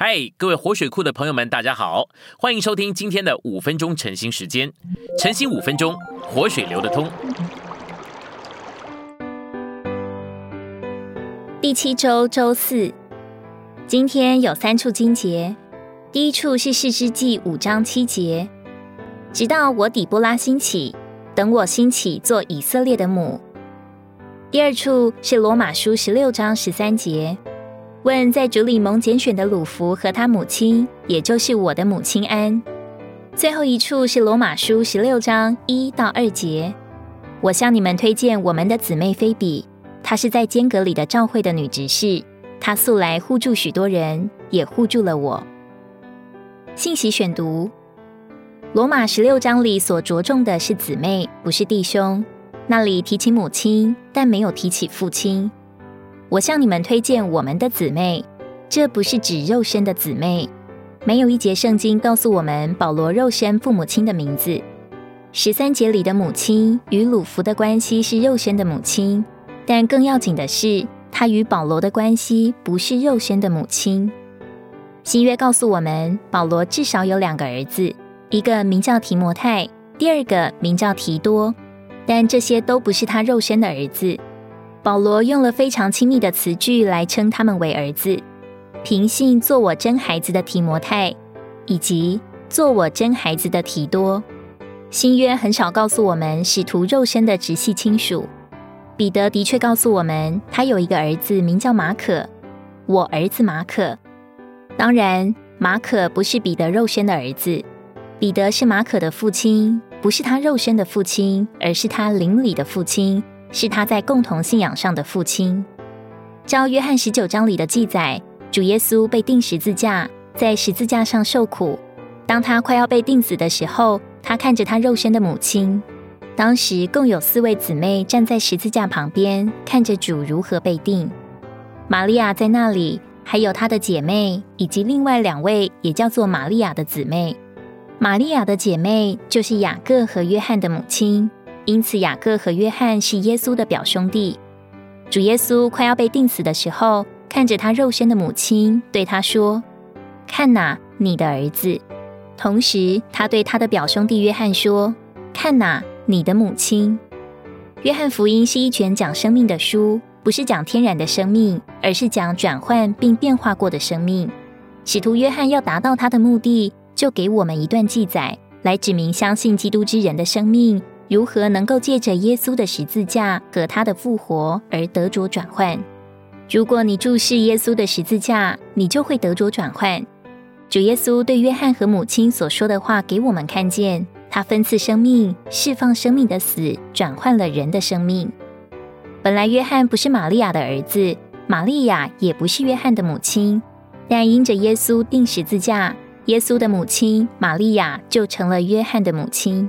嗨，各位活水库的朋友们，大家好，欢迎收听今天的五分钟晨兴时间。晨兴五分钟，活水流得通。第七周周四，今天有三处经节。第一处是四世纪五章七节，直到我底波拉兴起，等我兴起做以色列的母。第二处是罗马书十六章十三节。问在主里蒙拣选的鲁弗和他母亲，也就是我的母亲安。最后一处是罗马书十六章一到二节。我向你们推荐我们的姊妹菲比，她是在间隔里的召会的女执事，她素来护助许多人，也护助了我。信息选读：罗马十六章里所着重的是姊妹，不是弟兄。那里提起母亲，但没有提起父亲。我向你们推荐我们的姊妹，这不是指肉身的姊妹。没有一节圣经告诉我们保罗肉身父母亲的名字。十三节里的母亲与鲁弗的关系是肉身的母亲，但更要紧的是，她与保罗的关系不是肉身的母亲。新约告诉我们，保罗至少有两个儿子，一个名叫提摩太，第二个名叫提多，但这些都不是他肉身的儿子。保罗用了非常亲密的词句来称他们为儿子，平信做我真孩子的提摩太，以及做我真孩子的提多。新约很少告诉我们使徒肉身的直系亲属。彼得的确告诉我们，他有一个儿子名叫马可，我儿子马可。当然，马可不是彼得肉身的儿子，彼得是马可的父亲，不是他肉身的父亲，而是他灵里的父亲。是他在共同信仰上的父亲。照约翰十九章里的记载，主耶稣被钉十字架，在十字架上受苦。当他快要被钉死的时候，他看着他肉身的母亲。当时共有四位姊妹站在十字架旁边，看着主如何被钉。玛利亚在那里，还有她的姐妹，以及另外两位也叫做玛利亚的姊妹。玛利亚的姐妹就是雅各和约翰的母亲。因此，雅各和约翰是耶稣的表兄弟。主耶稣快要被钉死的时候，看着他肉身的母亲，对他说：“看哪，你的儿子。”同时，他对他的表兄弟约翰说：“看哪，你的母亲。”约翰福音是一卷讲生命的书，不是讲天然的生命，而是讲转换并变化过的生命。使徒约翰要达到他的目的，就给我们一段记载，来指明相信基督之人的生命。如何能够借着耶稣的十字架和他的复活而得着转换？如果你注视耶稣的十字架，你就会得着转换。主耶稣对约翰和母亲所说的话，给我们看见他分赐生命、释放生命的死，转换了人的生命。本来约翰不是玛利亚的儿子，玛利亚也不是约翰的母亲，但因着耶稣钉十字架，耶稣的母亲玛利亚就成了约翰的母亲。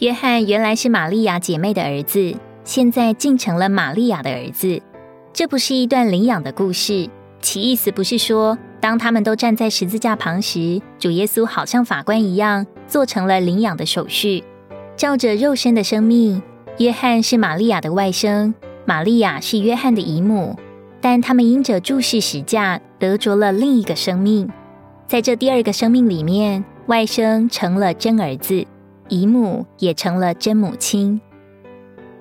约翰原来是玛利亚姐妹的儿子，现在竟成了玛利亚的儿子。这不是一段领养的故事，其意思不是说，当他们都站在十字架旁时，主耶稣好像法官一样做成了领养的手续。照着肉身的生命，约翰是玛利亚的外甥，玛利亚是约翰的姨母，但他们因着注视十架，得着了另一个生命。在这第二个生命里面，外甥成了真儿子。姨母也成了真母亲。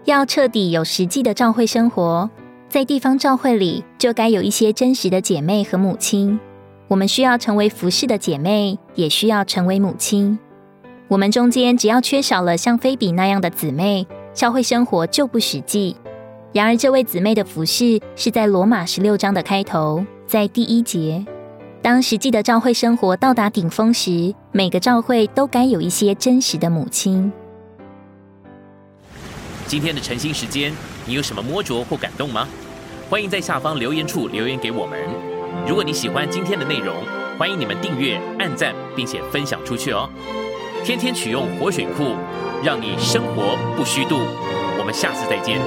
要彻底有实际的教会生活，在地方教会里就该有一些真实的姐妹和母亲。我们需要成为服侍的姐妹，也需要成为母亲。我们中间只要缺少了像菲比那样的姊妹，教会生活就不实际。然而，这位姊妹的服侍是在罗马十六章的开头，在第一节。当实际的教会生活到达顶峰时，每个教会都该有一些真实的母亲。今天的晨兴时间，你有什么摸着或感动吗？欢迎在下方留言处留言给我们。如果你喜欢今天的内容，欢迎你们订阅、按赞，并且分享出去哦。天天取用活水库，让你生活不虚度。我们下次再见。